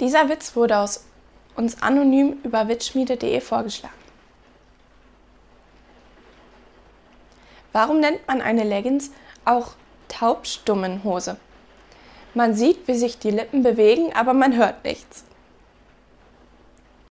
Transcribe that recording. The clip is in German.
Dieser Witz wurde aus uns anonym über witzschmiede.de vorgeschlagen. Warum nennt man eine Leggings auch Taubstummenhose? Man sieht, wie sich die Lippen bewegen, aber man hört nichts.